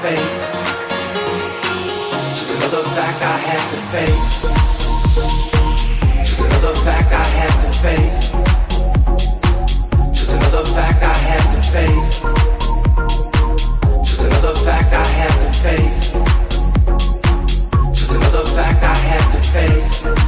face. Just another fact I had to face. Just another fact I had to face. Just another fact I had to face. Just another fact I had to face. Just another fact I had to face.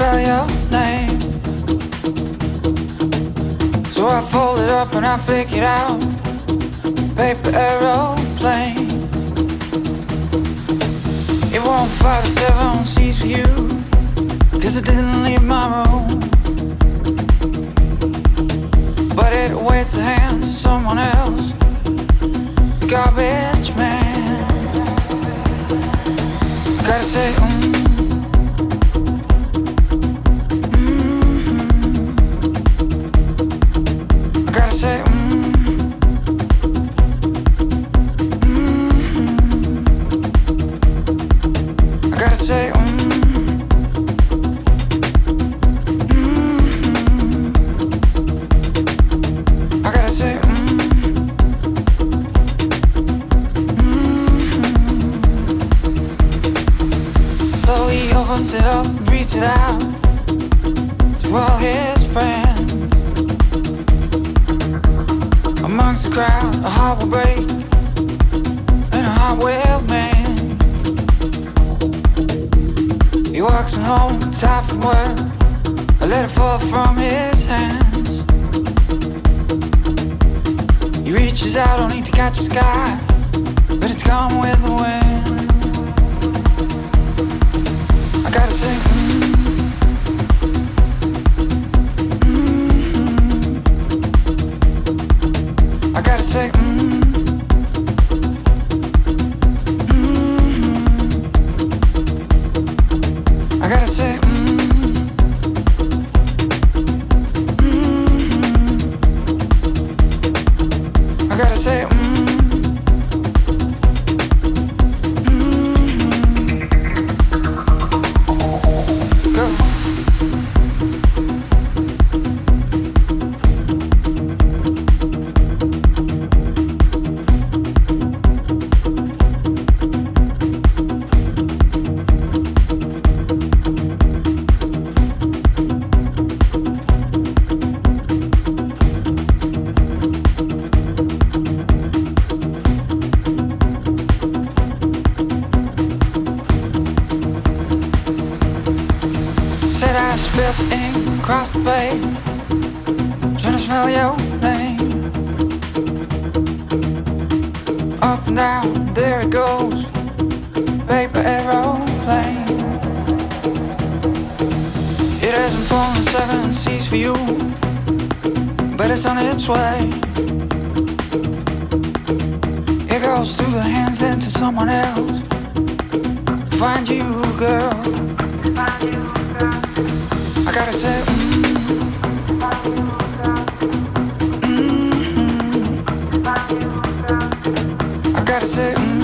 Spell your name. So I fold it up and I flick it out. Paper aeroplane. It won't fly to seven seas for you. Cause it didn't leave my room. But it waits the hands of someone else. Garbage man. Gotta say, mm. Said I spilled ink across the page, trying to smell your name. Up and down, there it goes, paper aeroplane. It hasn't fallen seven seas for you, but it's on its way. It goes through the hands into someone else. To find you, girl. I gotta say, mm, mm, I gotta say, mm,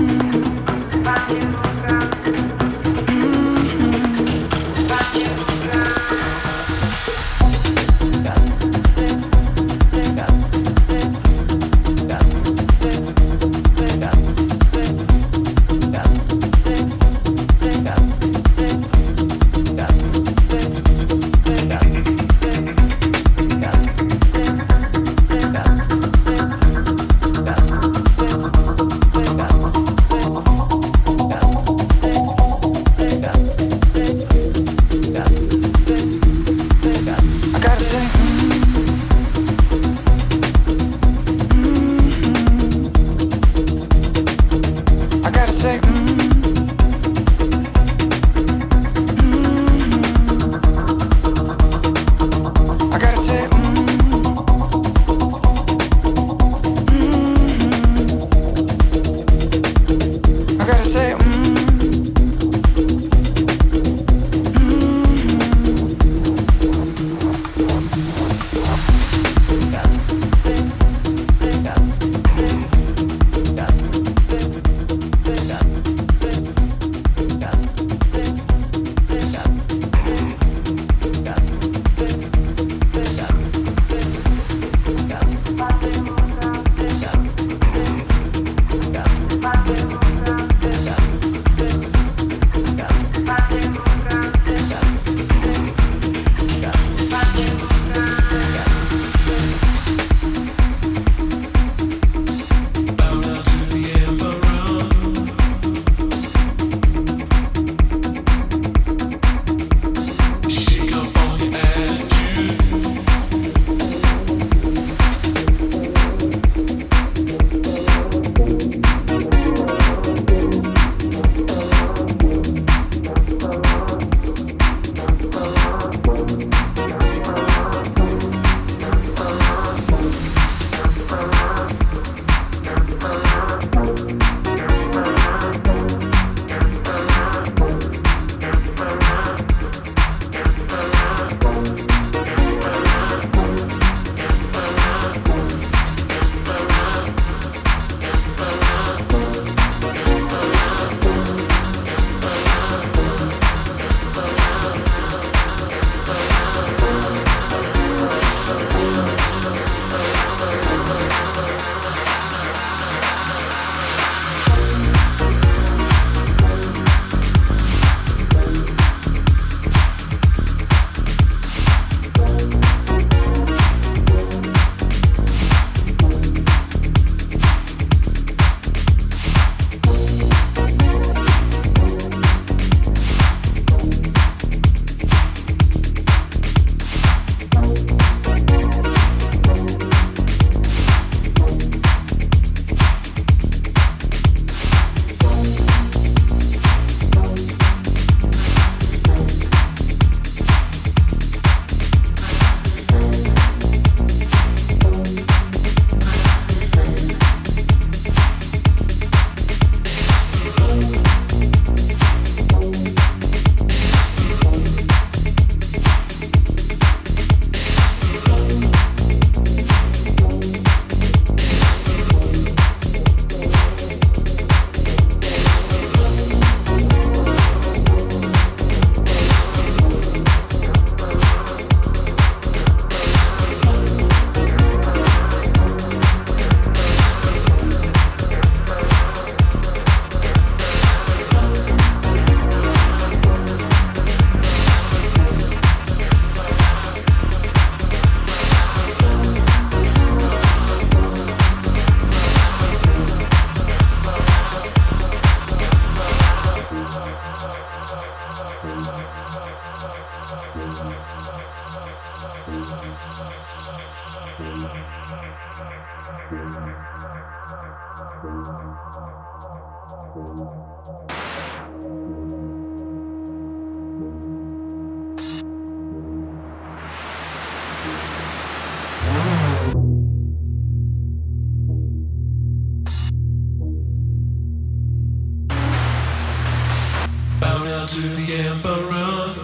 to the emperor.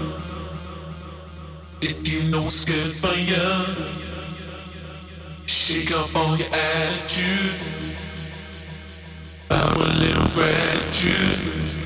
If you know what's good for you, shake up all your attitude. Little gratitude.